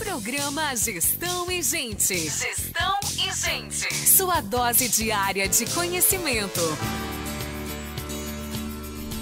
Programa Gestão e Gente. Gestão e Gente. Sua dose diária de conhecimento.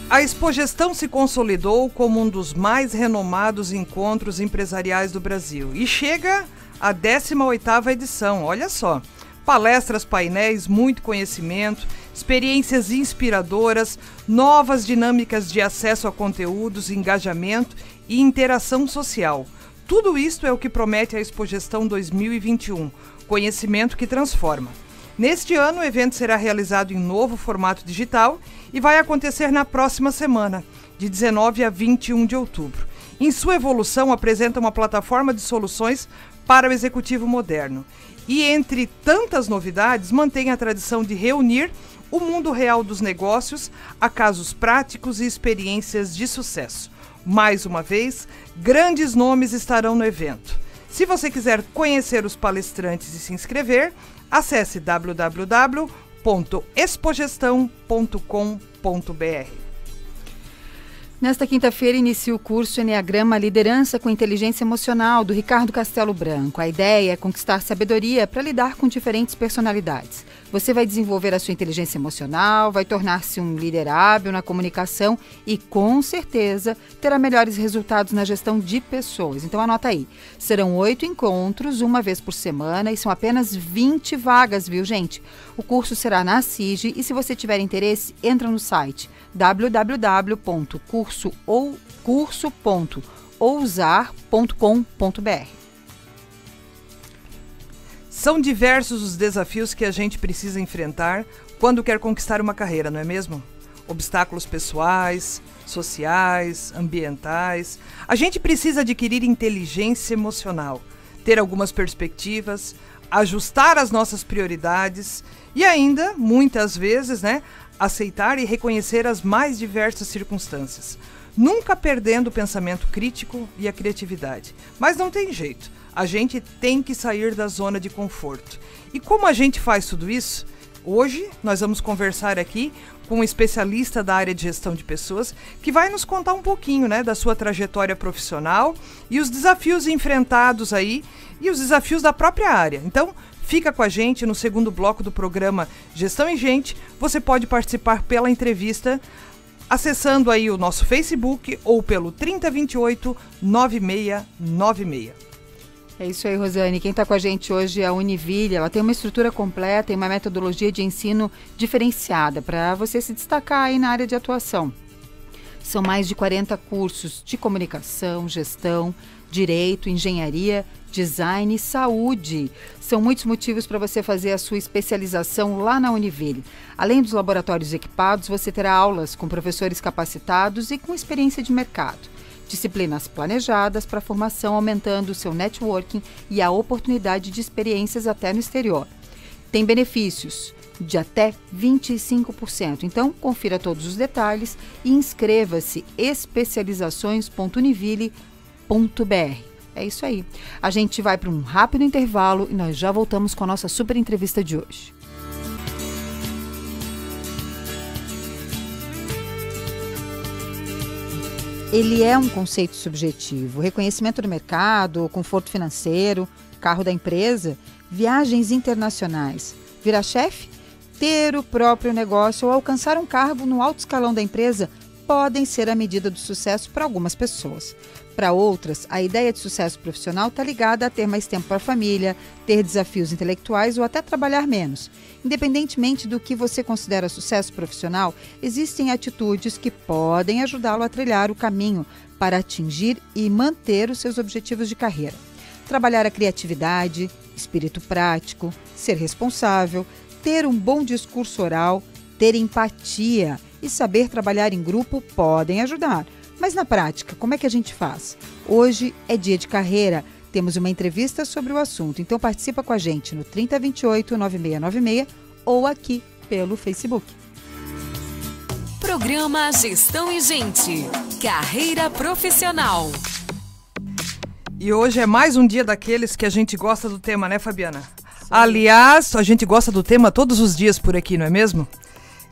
A Expogestão se consolidou como um dos mais renomados encontros empresariais do Brasil e chega à 18ª edição, olha só. Palestras, painéis, muito conhecimento, experiências inspiradoras, novas dinâmicas de acesso a conteúdos, engajamento e interação social. Tudo isto é o que promete a Expogestão 2021, conhecimento que transforma. Neste ano, o evento será realizado em novo formato digital e vai acontecer na próxima semana, de 19 a 21 de outubro. Em sua evolução, apresenta uma plataforma de soluções para o executivo moderno. E entre tantas novidades, mantém a tradição de reunir o mundo real dos negócios a casos práticos e experiências de sucesso. Mais uma vez, grandes nomes estarão no evento. Se você quiser conhecer os palestrantes e se inscrever, acesse www.expogestão.com.br. Nesta quinta-feira inicia o curso Enneagrama Liderança com Inteligência Emocional, do Ricardo Castelo Branco. A ideia é conquistar sabedoria para lidar com diferentes personalidades. Você vai desenvolver a sua inteligência emocional, vai tornar-se um líder hábil na comunicação e, com certeza, terá melhores resultados na gestão de pessoas. Então, anota aí. Serão oito encontros, uma vez por semana, e são apenas 20 vagas, viu, gente? O curso será na CIG e, se você tiver interesse, entra no site www.curso.ousar.com.br. São diversos os desafios que a gente precisa enfrentar quando quer conquistar uma carreira, não é mesmo? Obstáculos pessoais, sociais, ambientais. A gente precisa adquirir inteligência emocional, ter algumas perspectivas, ajustar as nossas prioridades e ainda, muitas vezes, né, aceitar e reconhecer as mais diversas circunstâncias, nunca perdendo o pensamento crítico e a criatividade. Mas não tem jeito, a gente tem que sair da zona de conforto. E como a gente faz tudo isso? Hoje nós vamos conversar aqui com um especialista da área de gestão de pessoas que vai nos contar um pouquinho, né, da sua trajetória profissional e os desafios enfrentados aí e os desafios da própria área. Então, Fica com a gente no segundo bloco do programa Gestão em Gente. Você pode participar pela entrevista acessando aí o nosso Facebook ou pelo 3028 9696. É isso aí, Rosane. Quem está com a gente hoje é a Univille. Ela tem uma estrutura completa e uma metodologia de ensino diferenciada para você se destacar aí na área de atuação. São mais de 40 cursos de comunicação, gestão, direito, engenharia, design e saúde. São muitos motivos para você fazer a sua especialização lá na Univille. Além dos laboratórios equipados, você terá aulas com professores capacitados e com experiência de mercado. Disciplinas planejadas para formação, aumentando o seu networking e a oportunidade de experiências até no exterior. Tem benefícios de até 25%. Então, confira todos os detalhes e inscreva-se especializações.univille.br. É isso aí. A gente vai para um rápido intervalo e nós já voltamos com a nossa super entrevista de hoje. Ele é um conceito subjetivo. Reconhecimento do mercado, conforto financeiro, carro da empresa, viagens internacionais. Virar chefe? Ter o próprio negócio ou alcançar um cargo no alto escalão da empresa podem ser a medida do sucesso para algumas pessoas. Para outras, a ideia de sucesso profissional está ligada a ter mais tempo para a família, ter desafios intelectuais ou até trabalhar menos. Independentemente do que você considera sucesso profissional, existem atitudes que podem ajudá-lo a trilhar o caminho para atingir e manter os seus objetivos de carreira. Trabalhar a criatividade, espírito prático, ser responsável, ter um bom discurso oral, ter empatia e saber trabalhar em grupo podem ajudar mas na prática, como é que a gente faz? Hoje é dia de carreira. Temos uma entrevista sobre o assunto, então participa com a gente no 3028 9696 ou aqui pelo Facebook. Programa Gestão e Gente. Carreira profissional. E hoje é mais um dia daqueles que a gente gosta do tema, né, Fabiana? Aliás, a gente gosta do tema todos os dias por aqui, não é mesmo?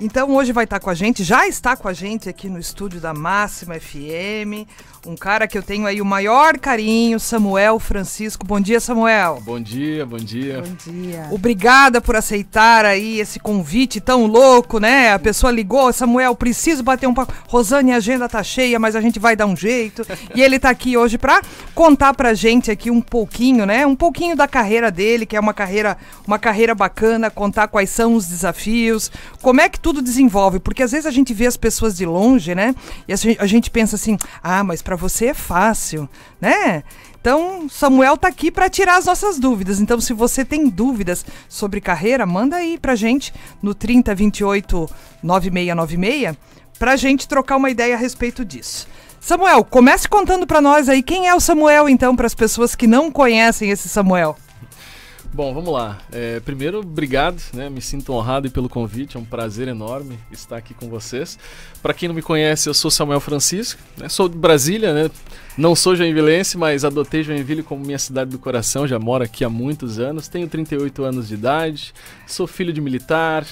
Então hoje vai estar com a gente, já está com a gente aqui no estúdio da Máxima FM, um cara que eu tenho aí o maior carinho, Samuel Francisco. Bom dia, Samuel. Bom dia, bom dia. Bom dia. Obrigada por aceitar aí esse convite tão louco, né? A pessoa ligou, Samuel, preciso bater um papo. Rosane, a agenda tá cheia, mas a gente vai dar um jeito. e ele tá aqui hoje para contar pra gente aqui um pouquinho, né? Um pouquinho da carreira dele, que é uma carreira, uma carreira bacana, contar quais são os desafios, como é que tudo desenvolve, porque às vezes a gente vê as pessoas de longe, né? E a gente pensa assim: "Ah, mas para você é fácil", né? Então, Samuel tá aqui para tirar as nossas dúvidas. Então, se você tem dúvidas sobre carreira, manda aí pra gente no 3028 9696 pra gente trocar uma ideia a respeito disso. Samuel, comece contando para nós aí quem é o Samuel então para as pessoas que não conhecem esse Samuel. Bom, vamos lá. É, primeiro, obrigado, né? Me sinto honrado pelo convite, é um prazer enorme estar aqui com vocês. Para quem não me conhece, eu sou Samuel Francisco, né? sou de Brasília, né? Não sou joinvilense, mas adotei Joinville como minha cidade do coração, já moro aqui há muitos anos, tenho 38 anos de idade, sou filho de militar,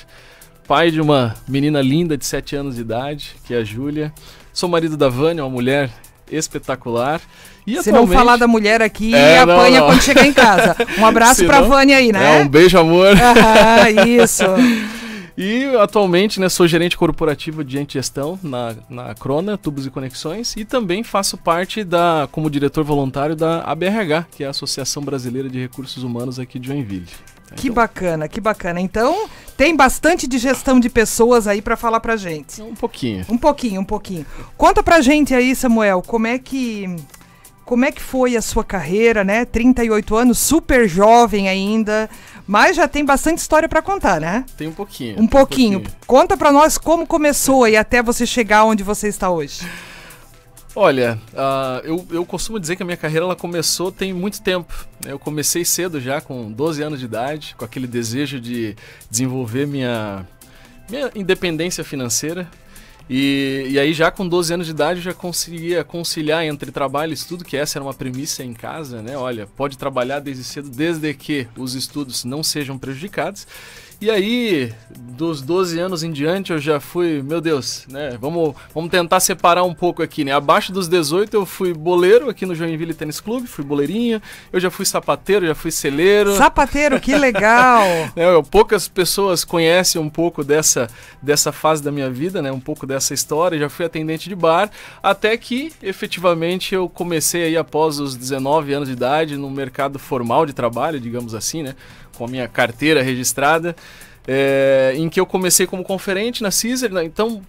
pai de uma menina linda de 7 anos de idade, que é a Júlia. Sou marido da Vânia, uma mulher espetacular. E Se atualmente... não falar da mulher aqui, é, apanha não, não. quando chegar em casa. Um abraço Se pra não, Vânia aí, né? É, um beijo, amor. Ah, isso. E atualmente né, sou gerente corporativo de gestão na, na Crona, Tubos e Conexões, e também faço parte da como diretor voluntário da ABRH, que é a Associação Brasileira de Recursos Humanos aqui de Joinville. Que então, bacana, que bacana. Então, tem bastante de gestão de pessoas aí para falar pra gente. Um pouquinho. Um pouquinho, um pouquinho. Conta pra gente aí, Samuel, como é que como é que foi a sua carreira, né? 38 anos, super jovem ainda, mas já tem bastante história para contar, né? Tem um pouquinho. Um pouquinho. um pouquinho. Conta para nós como começou e até você chegar onde você está hoje. Olha, uh, eu, eu costumo dizer que a minha carreira ela começou tem muito tempo. Né? Eu comecei cedo já, com 12 anos de idade, com aquele desejo de desenvolver minha, minha independência financeira. E, e aí já com 12 anos de idade eu já conseguia conciliar entre trabalho e estudo, que essa era uma premissa em casa, né? Olha, pode trabalhar desde cedo, desde que os estudos não sejam prejudicados. E aí, dos 12 anos em diante, eu já fui, meu Deus, né? Vamos, vamos tentar separar um pouco aqui, né? Abaixo dos 18 eu fui boleiro aqui no Joinville Tênis Clube, fui boleirinha. Eu já fui sapateiro, já fui celeiro. Sapateiro, que legal! é, poucas pessoas conhecem um pouco dessa, dessa fase da minha vida, né? Um pouco dessa história. Já fui atendente de bar, até que efetivamente eu comecei aí após os 19 anos de idade no mercado formal de trabalho, digamos assim, né? Com a minha carteira registrada, é, em que eu comecei como conferente na Caesar. Né? Então,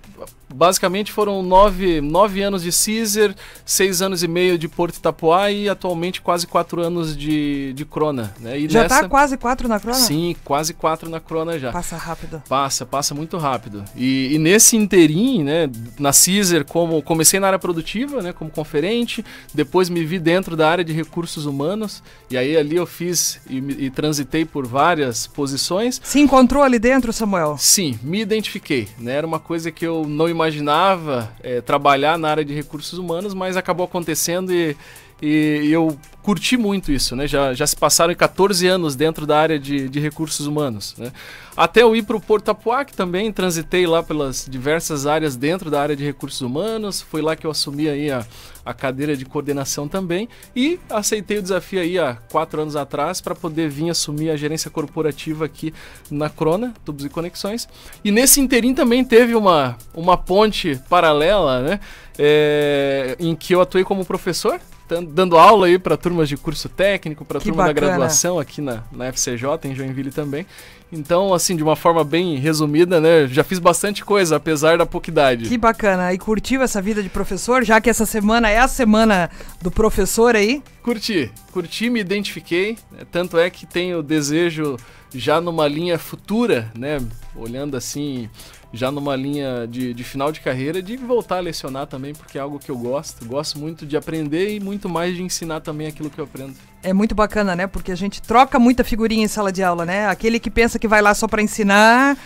basicamente foram nove, nove anos de Caesar, seis anos e meio de Porto Itapuá e atualmente quase quatro anos de, de Crona. Né? E já está nessa... quase quatro na Crona? Sim, quase quatro na Crona já. Passa rápido. Passa, passa muito rápido. E, e nesse interim, né, na Caesar, como comecei na área produtiva, né, como conferente, depois me vi dentro da área de recursos humanos, e aí ali eu fiz e, e transitei por várias posições. Se encontrou ali dentro, Samuel? Sim, me identifiquei. Né? Era uma coisa que eu não imaginava é, trabalhar na área de recursos humanos, mas acabou acontecendo e, e eu curti muito isso, né? Já, já se passaram 14 anos dentro da área de, de recursos humanos, né? Até eu ir para o Porto Apuac também, transitei lá pelas diversas áreas dentro da área de recursos humanos, foi lá que eu assumi aí a, a cadeira de coordenação também e aceitei o desafio aí há quatro anos atrás para poder vir assumir a gerência corporativa aqui na Crona, Tubos e Conexões. E nesse interim também teve uma, uma ponte paralela, né? É, em que eu atuei como professor dando aula aí para turmas de curso técnico, para turma bacana. da graduação aqui na, na FCJ, em Joinville também. Então, assim, de uma forma bem resumida, né? Já fiz bastante coisa, apesar da pouca idade. Que bacana. E curtiu essa vida de professor, já que essa semana é a semana do professor aí? Curti, curti, me identifiquei. Né? Tanto é que tenho desejo já numa linha futura, né? Olhando assim já numa linha de, de final de carreira, de voltar a lecionar também, porque é algo que eu gosto. Gosto muito de aprender e muito mais de ensinar também aquilo que eu aprendo. É muito bacana, né? Porque a gente troca muita figurinha em sala de aula, né? Aquele que pensa que vai lá só para ensinar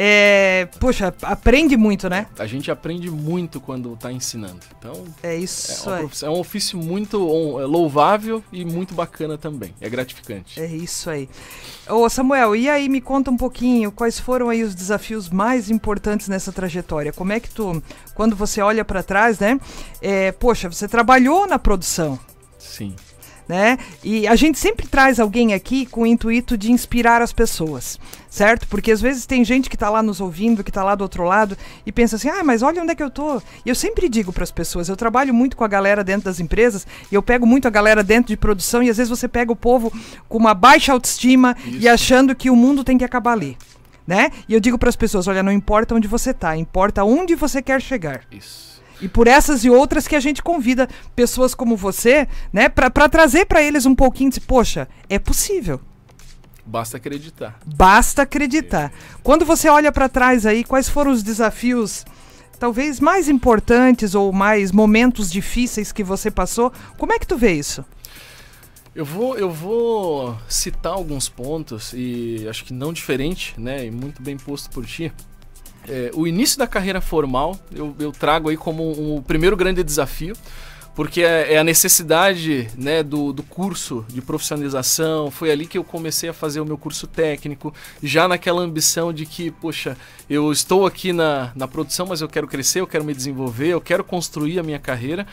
é, poxa, aprende muito, né? A gente aprende muito quando está ensinando. Então, é isso é, é um ofício muito é louvável e muito bacana também. É gratificante. É isso aí. Ô Samuel, e aí me conta um pouquinho quais foram aí os desafios mais importantes nessa trajetória? Como é que tu, quando você olha para trás, né? É, poxa, você trabalhou na produção. Sim né? E a gente sempre traz alguém aqui com o intuito de inspirar as pessoas, certo? Porque às vezes tem gente que está lá nos ouvindo, que está lá do outro lado e pensa assim: "Ah, mas olha onde é que eu tô". E eu sempre digo para as pessoas, eu trabalho muito com a galera dentro das empresas, e eu pego muito a galera dentro de produção e às vezes você pega o povo com uma baixa autoestima Isso. e achando que o mundo tem que acabar ali. Né? E eu digo para as pessoas, olha, não importa onde você está, importa onde você quer chegar. Isso. E por essas e outras que a gente convida pessoas como você, né, para trazer para eles um pouquinho de, poxa, é possível. Basta acreditar. Basta acreditar. Quando você olha para trás aí, quais foram os desafios talvez mais importantes ou mais momentos difíceis que você passou? Como é que tu vê isso? Eu vou, eu vou citar alguns pontos e acho que não diferente, né, e muito bem posto por ti é, o início da carreira formal eu, eu trago aí como um, um primeiro grande desafio porque é, é, a necessidade né, do, do curso de profissionalização. Foi ali que eu comecei a fazer o meu curso técnico, já naquela ambição de que, poxa, eu estou aqui na, na produção, mas eu quero crescer, eu quero me desenvolver, eu quero construir a minha carreira.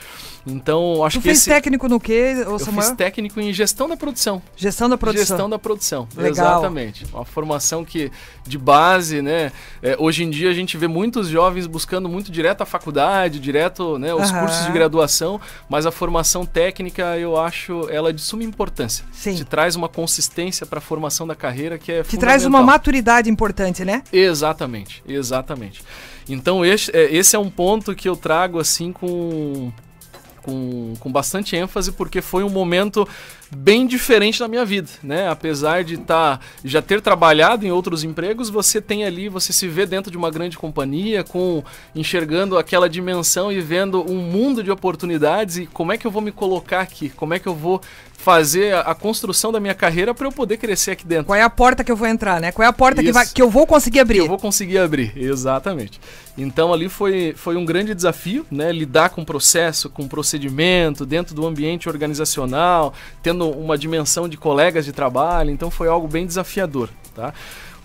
Então, acho tu que. fez esse... técnico no quê, Eu fiz técnico em gestão da produção. Gestão da produção. Gestão da produção, Legal. exatamente. Uma formação que, de base, né? É, hoje em dia a gente vê muitos jovens buscando muito direto a faculdade, direto né, os cursos de graduação mas a formação técnica eu acho ela de suma importância. Sim. Te traz uma consistência para a formação da carreira que é Te traz uma maturidade importante, né? Exatamente, exatamente. Então esse, é, esse é um ponto que eu trago assim com com, com bastante ênfase, porque foi um momento bem diferente na minha vida, né? Apesar de tá, já ter trabalhado em outros empregos, você tem ali, você se vê dentro de uma grande companhia, com enxergando aquela dimensão e vendo um mundo de oportunidades e como é que eu vou me colocar aqui, como é que eu vou fazer a, a construção da minha carreira para eu poder crescer aqui dentro. Qual é a porta que eu vou entrar, né? Qual é a porta que, vai, que eu vou conseguir abrir? Que eu vou conseguir abrir, exatamente. Então ali foi, foi um grande desafio, né? Lidar com processo, com procedimento, dentro do ambiente organizacional, tendo uma dimensão de colegas de trabalho, então foi algo bem desafiador, tá?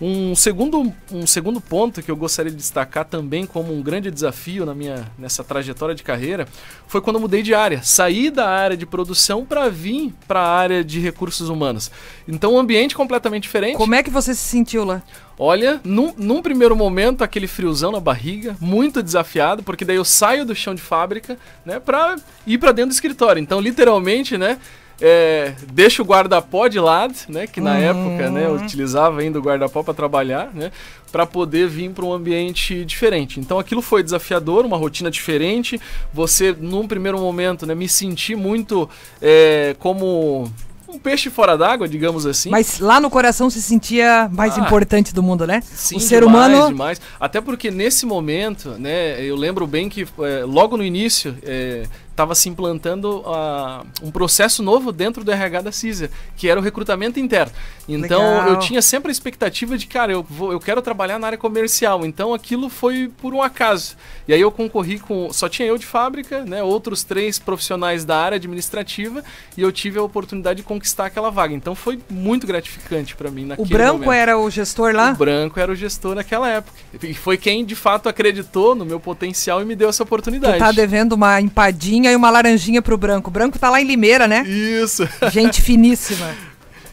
Um segundo, um segundo ponto que eu gostaria de destacar também como um grande desafio na minha, nessa trajetória de carreira foi quando eu mudei de área. Saí da área de produção para vir para a área de recursos humanos. Então, um ambiente completamente diferente. Como é que você se sentiu lá? Olha, num, num, primeiro momento, aquele friozão na barriga, muito desafiado, porque daí eu saio do chão de fábrica, né, pra ir para dentro do escritório. Então, literalmente, né, é, deixa o guarda-pó de lado, né? Que na uhum. época, né, eu utilizava ainda o guarda-pó para trabalhar, né? Para poder vir para um ambiente diferente. Então aquilo foi desafiador, uma rotina diferente. Você, num primeiro momento, né, me senti muito é, como um peixe fora d'água, digamos assim. Mas lá no coração se sentia mais ah, importante do mundo, né? Sim, o ser demais, humano. Demais. Até porque nesse momento, né, eu lembro bem que é, logo no início, é, estava se implantando uh, um processo novo dentro do RH da Caesar, que era o recrutamento interno. Então Legal. eu tinha sempre a expectativa de, cara, eu, vou, eu quero trabalhar na área comercial. Então aquilo foi por um acaso. E aí eu concorri com. Só tinha eu de fábrica, né? Outros três profissionais da área administrativa, e eu tive a oportunidade de conquistar aquela vaga. Então foi muito gratificante para mim naquele O Branco momento. era o gestor lá? O Branco era o gestor naquela época. E foi quem de fato acreditou no meu potencial e me deu essa oportunidade. Tu tá devendo uma empadinha uma laranjinha pro branco. O branco tá lá em Limeira, né? Isso. Gente finíssima.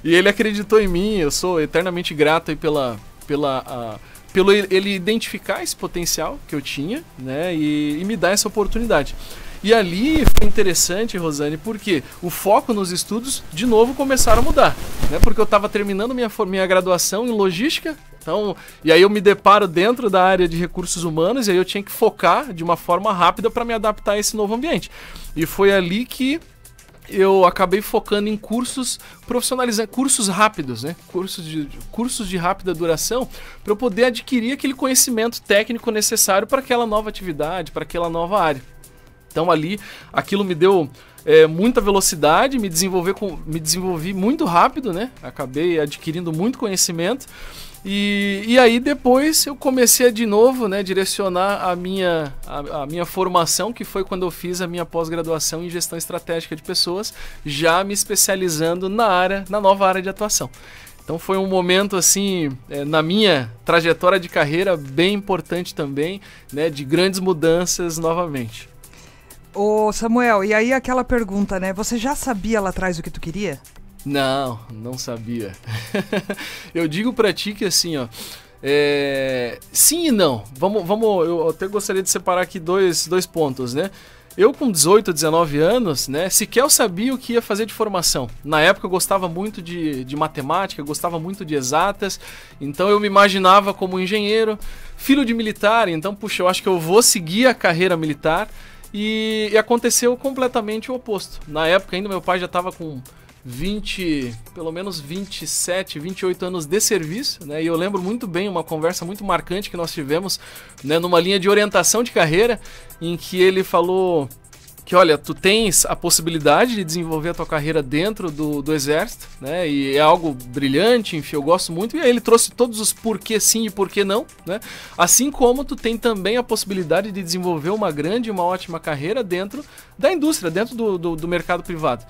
e ele acreditou em mim, eu sou eternamente grato aí pela. pela pelo ele identificar esse potencial que eu tinha, né, e, e me dar essa oportunidade. E ali foi interessante, Rosane, porque o foco nos estudos de novo começaram a mudar, né? Porque eu estava terminando minha, minha graduação em logística, então, e aí eu me deparo dentro da área de recursos humanos e aí eu tinha que focar de uma forma rápida para me adaptar a esse novo ambiente. E foi ali que eu acabei focando em cursos profissionalizantes, cursos rápidos, né? Cursos de, cursos de rápida duração, para eu poder adquirir aquele conhecimento técnico necessário para aquela nova atividade, para aquela nova área. Então ali, aquilo me deu é, muita velocidade, me, desenvolver com, me desenvolvi muito rápido, né? Acabei adquirindo muito conhecimento. E, e aí depois eu comecei a, de novo, né, direcionar a minha, a, a minha formação, que foi quando eu fiz a minha pós-graduação em gestão estratégica de pessoas, já me especializando na área, na nova área de atuação. Então foi um momento assim é, na minha trajetória de carreira bem importante também, né, de grandes mudanças novamente. Ô Samuel, e aí aquela pergunta, né? Você já sabia lá atrás o que tu queria? Não, não sabia. eu digo para ti que assim, ó, é... sim e não. Vamos, vamos. Eu até gostaria de separar aqui dois, dois pontos, né? Eu com 18, 19 anos, né, sequer eu sabia o que ia fazer de formação. Na época eu gostava muito de, de matemática, gostava muito de exatas, então eu me imaginava como engenheiro, filho de militar, então, puxa, eu acho que eu vou seguir a carreira militar. E, e aconteceu completamente o oposto. Na época ainda meu pai já estava com 20, pelo menos 27, 28 anos de serviço, né? E eu lembro muito bem uma conversa muito marcante que nós tivemos, né, numa linha de orientação de carreira, em que ele falou que olha, tu tens a possibilidade de desenvolver a tua carreira dentro do, do exército, né? E é algo brilhante, enfim, eu gosto muito. E aí ele trouxe todos os porquê sim e porquê não, né? Assim como tu tem também a possibilidade de desenvolver uma grande e uma ótima carreira dentro da indústria, dentro do, do, do mercado privado.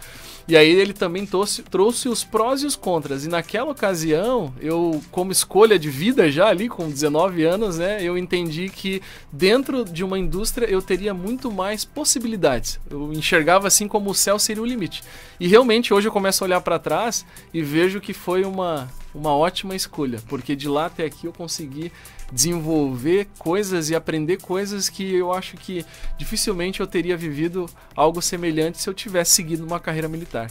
E aí ele também trouxe, trouxe os prós e os contras. E naquela ocasião, eu, como escolha de vida já ali, com 19 anos, né, eu entendi que dentro de uma indústria eu teria muito mais possibilidades. Eu enxergava assim como o céu seria o limite. E realmente hoje eu começo a olhar para trás e vejo que foi uma, uma ótima escolha, porque de lá até aqui eu consegui desenvolver coisas e aprender coisas que eu acho que dificilmente eu teria vivido algo semelhante se eu tivesse seguido uma carreira militar.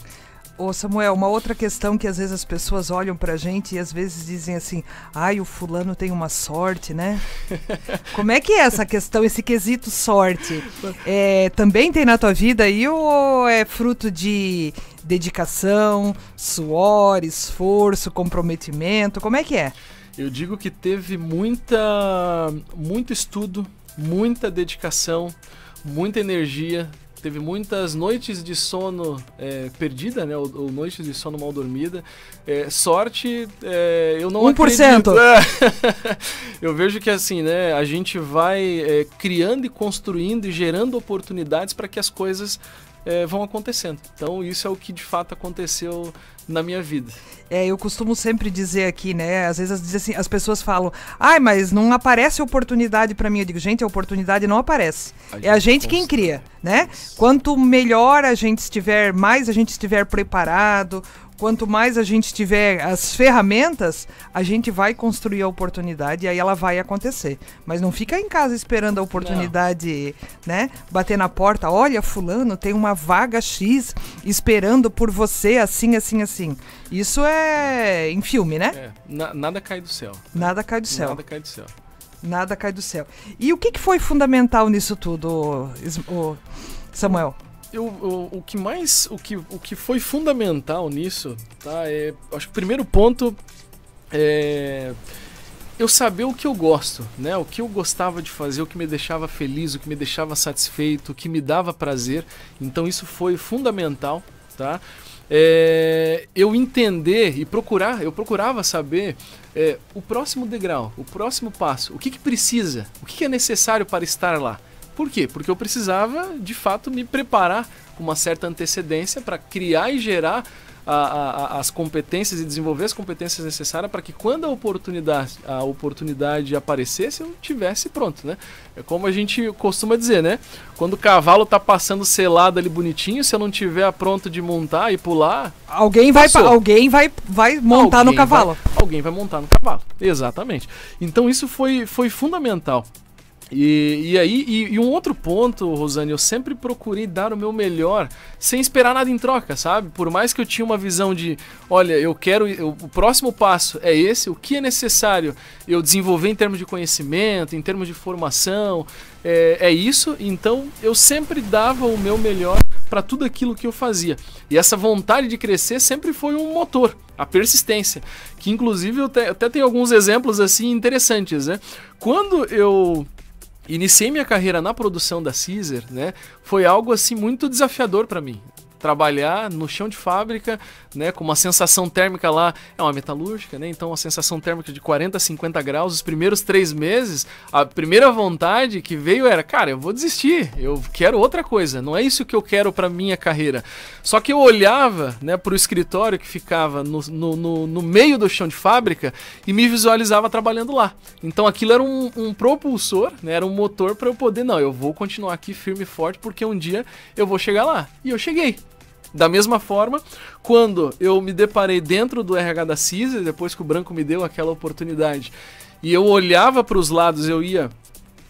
Ô Samuel, uma outra questão que às vezes as pessoas olham pra gente e às vezes dizem assim, ai, o fulano tem uma sorte, né? Como é que é essa questão, esse quesito sorte? É, também tem na tua vida aí ou é fruto de dedicação, suor, esforço, comprometimento? Como é que é? Eu digo que teve muita, muito estudo, muita dedicação, muita energia. Teve muitas noites de sono é, perdida, né? Ou, ou, noites de sono mal dormida. É, sorte, é, eu não 1%. acredito. Eu vejo que assim, né? A gente vai é, criando e construindo e gerando oportunidades para que as coisas é, vão acontecendo. Então isso é o que de fato aconteceu na minha vida. É, eu costumo sempre dizer aqui, né? Às vezes assim, as pessoas falam, ai, mas não aparece oportunidade para mim. Eu digo, gente, a oportunidade não aparece. A é a gente quem cria, né? Quanto melhor a gente estiver, mais a gente estiver preparado, quanto mais a gente tiver as ferramentas, a gente vai construir a oportunidade e aí ela vai acontecer. Mas não fica em casa esperando a oportunidade, não. né? Bater na porta, olha, fulano, tem uma vaga X esperando por você, assim, assim, assim. Isso é em filme, né? É, na, nada cai do céu. Nada cai do céu. Nada cai do céu. Nada cai do céu. E o que, que foi fundamental nisso tudo, Samuel? Eu, o, o que mais, o que, o que foi fundamental nisso, tá? É, acho que o primeiro ponto é eu saber o que eu gosto, né? O que eu gostava de fazer, o que me deixava feliz, o que me deixava satisfeito, o que me dava prazer. Então isso foi fundamental, tá? É, eu entender e procurar, eu procurava saber é, o próximo degrau, o próximo passo, o que, que precisa, o que, que é necessário para estar lá. Por quê? Porque eu precisava, de fato, me preparar com uma certa antecedência para criar e gerar a, a, as competências e desenvolver as competências necessárias para que quando a oportunidade, a oportunidade aparecesse, eu tivesse pronto, né? É como a gente costuma dizer, né? Quando o cavalo tá passando selado ali bonitinho, se eu não tiver pronto de montar e pular, alguém vai alguém vai vai montar alguém no cavalo. Vai, alguém vai montar no cavalo. Exatamente. Então isso foi foi fundamental. E, e aí, e, e, um outro ponto, Rosane, eu sempre procurei dar o meu melhor sem esperar nada em troca, sabe? Por mais que eu tinha uma visão de, olha, eu quero, eu, o próximo passo é esse, o que é necessário eu desenvolver em termos de conhecimento, em termos de formação, é, é isso, então eu sempre dava o meu melhor para tudo aquilo que eu fazia. E essa vontade de crescer sempre foi um motor, a persistência, que inclusive eu até, até tenho alguns exemplos assim interessantes, né? Quando eu iniciei minha carreira na produção da Caesar, né? Foi algo assim muito desafiador para mim trabalhar no chão de fábrica, né, com uma sensação térmica lá, é uma metalúrgica, né, então uma sensação térmica de 40, 50 graus, os primeiros três meses, a primeira vontade que veio era, cara, eu vou desistir, eu quero outra coisa, não é isso que eu quero para minha carreira. Só que eu olhava, né, pro escritório que ficava no, no, no, no meio do chão de fábrica e me visualizava trabalhando lá. Então aquilo era um, um propulsor, né, era um motor para eu poder, não, eu vou continuar aqui firme e forte porque um dia eu vou chegar lá. E eu cheguei. Da mesma forma, quando eu me deparei dentro do RH da CISA, depois que o Branco me deu aquela oportunidade, e eu olhava para os lados, eu ia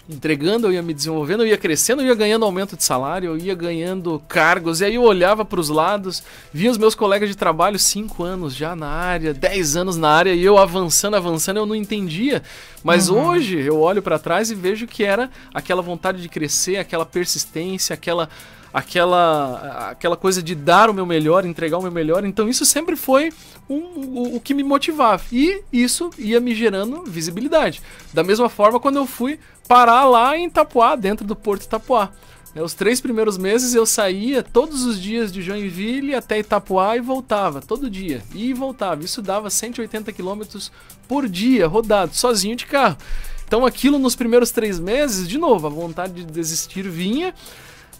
entregando, eu ia me desenvolvendo, eu ia crescendo, eu ia ganhando aumento de salário, eu ia ganhando cargos, e aí eu olhava para os lados, via os meus colegas de trabalho, 5 anos já na área, 10 anos na área, e eu avançando, avançando, eu não entendia. Mas uhum. hoje eu olho para trás e vejo que era aquela vontade de crescer, aquela persistência, aquela aquela, aquela coisa de dar o meu melhor, entregar o meu melhor. Então isso sempre foi um, o, que me motivava. E isso ia me gerando visibilidade. Da mesma forma, quando eu fui parar lá em Itapuá, dentro do Porto Itapuá. Né, os três primeiros meses eu saía todos os dias de Joinville até Itapuá e voltava, todo dia. E voltava. Isso dava 180 quilômetros por dia, rodado, sozinho de carro. Então aquilo nos primeiros três meses, de novo, a vontade de desistir vinha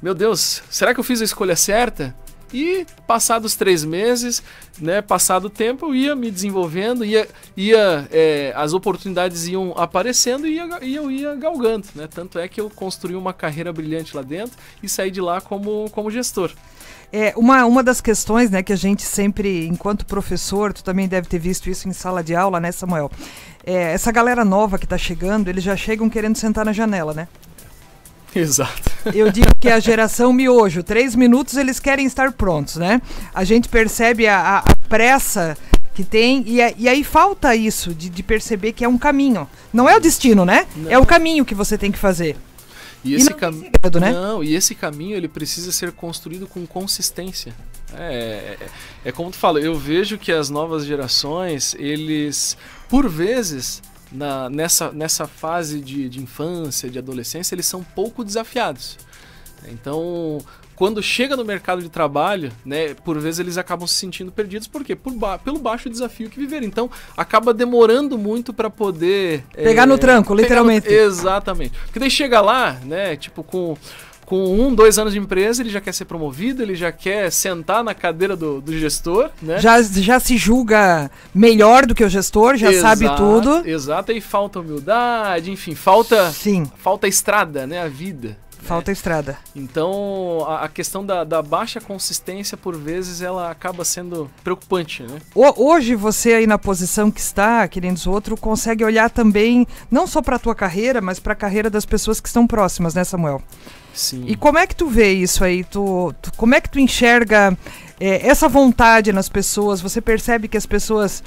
meu Deus, será que eu fiz a escolha certa? E passados três meses, né, passado o tempo, eu ia me desenvolvendo, ia, ia é, as oportunidades iam aparecendo e, ia, e, eu ia galgando. Né? Tanto é que eu construí uma carreira brilhante lá dentro e saí de lá como, como gestor. É, uma, uma das questões né, que a gente sempre, enquanto professor, tu também deve ter visto isso em sala de aula, né, Samuel? É, essa galera nova que está chegando, eles já chegam querendo sentar na janela, né? Exato. Eu digo que a geração miojo, três minutos eles querem estar prontos, né? A gente percebe a, a pressa que tem e, e, aí falta isso de, de, perceber que é um caminho. Não é o destino, né? Não. É o caminho que você tem que fazer. E esse caminho, né? Não, e esse caminho ele precisa ser construído com consistência. É, é, é como tu fala, eu vejo que as novas gerações, eles, por vezes, na, nessa, nessa fase de, de infância, de adolescência, eles são pouco desafiados. Então, quando chega no mercado de trabalho, né, por vezes eles acabam se sentindo perdidos, por quê? Por ba pelo baixo desafio que viveram. Então, acaba demorando muito para poder... Pegar é, no tranco, literalmente. No... Exatamente. Porque daí chega lá, né, tipo, com com um, dois anos de empresa, ele já quer ser promovido, ele já quer sentar na cadeira do, do gestor, né? Já, já se julga melhor do que o gestor, já exato, sabe tudo. Exato, e falta humildade, enfim, falta, Sim. falta estrada, né? A vida. Falta né? estrada. Então, a, a questão da, da, baixa consistência, por vezes, ela acaba sendo preocupante, né? Hoje, você aí na posição que está, querendo outro, consegue olhar também, não só para a tua carreira, mas para a carreira das pessoas que estão próximas, né, Samuel? Sim. E como é que tu vê isso aí? Tu, tu como é que tu enxerga é, essa vontade nas pessoas? Você percebe que as pessoas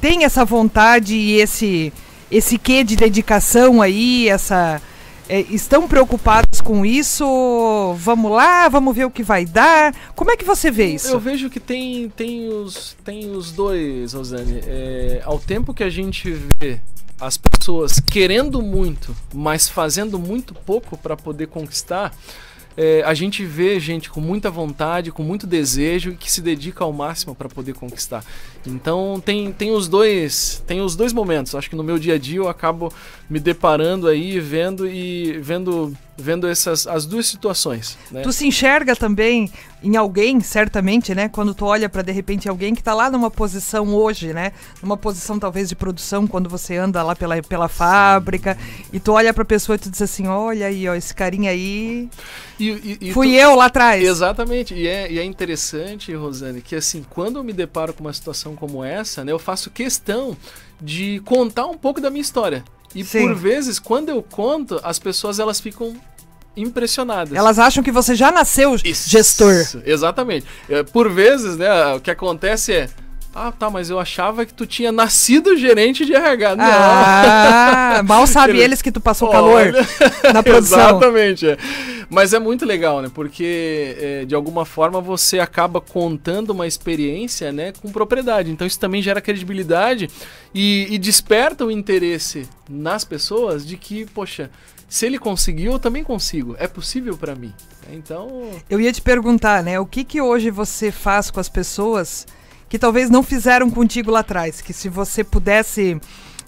têm essa vontade e esse esse quê de dedicação aí, essa é, estão preocupados com isso? Vamos lá, vamos ver o que vai dar. Como é que você vê isso? Eu vejo que tem, tem, os, tem os dois, Rosane. É, ao tempo que a gente vê as pessoas querendo muito, mas fazendo muito pouco para poder conquistar, é, a gente vê gente com muita vontade, com muito desejo e que se dedica ao máximo para poder conquistar. Então tem, tem os dois tem os dois momentos. Acho que no meu dia a dia eu acabo me deparando aí vendo e vendo vendo essas as duas situações. Né? Tu se enxerga também em alguém, certamente, né? Quando tu olha para de repente alguém que está lá numa posição hoje, né? Numa posição talvez de produção, quando você anda lá pela, pela fábrica e tu olha para a pessoa e tu diz assim, olha aí, ó, esse carinha aí. E, e, e Fui tu... eu lá atrás. Exatamente. E é, e é interessante, Rosane, que assim, quando eu me deparo com uma situação como essa, né? Eu faço questão de contar um pouco da minha história. E Sim. por vezes, quando eu conto, as pessoas elas ficam impressionadas. Elas acham que você já nasceu Isso, gestor. Exatamente. É, por vezes, né, o que acontece é ah, tá, mas eu achava que tu tinha nascido gerente de RH. Não. Ah, mal sabe eles que tu passou Olha, calor na produção. Exatamente. É. Mas é muito legal, né? Porque é, de alguma forma você acaba contando uma experiência, né, com propriedade. Então isso também gera credibilidade e, e desperta o interesse nas pessoas de que, poxa, Se ele conseguiu, eu também consigo. É possível para mim. Então. Eu ia te perguntar, né? O que que hoje você faz com as pessoas que talvez não fizeram contigo lá atrás? Que se você pudesse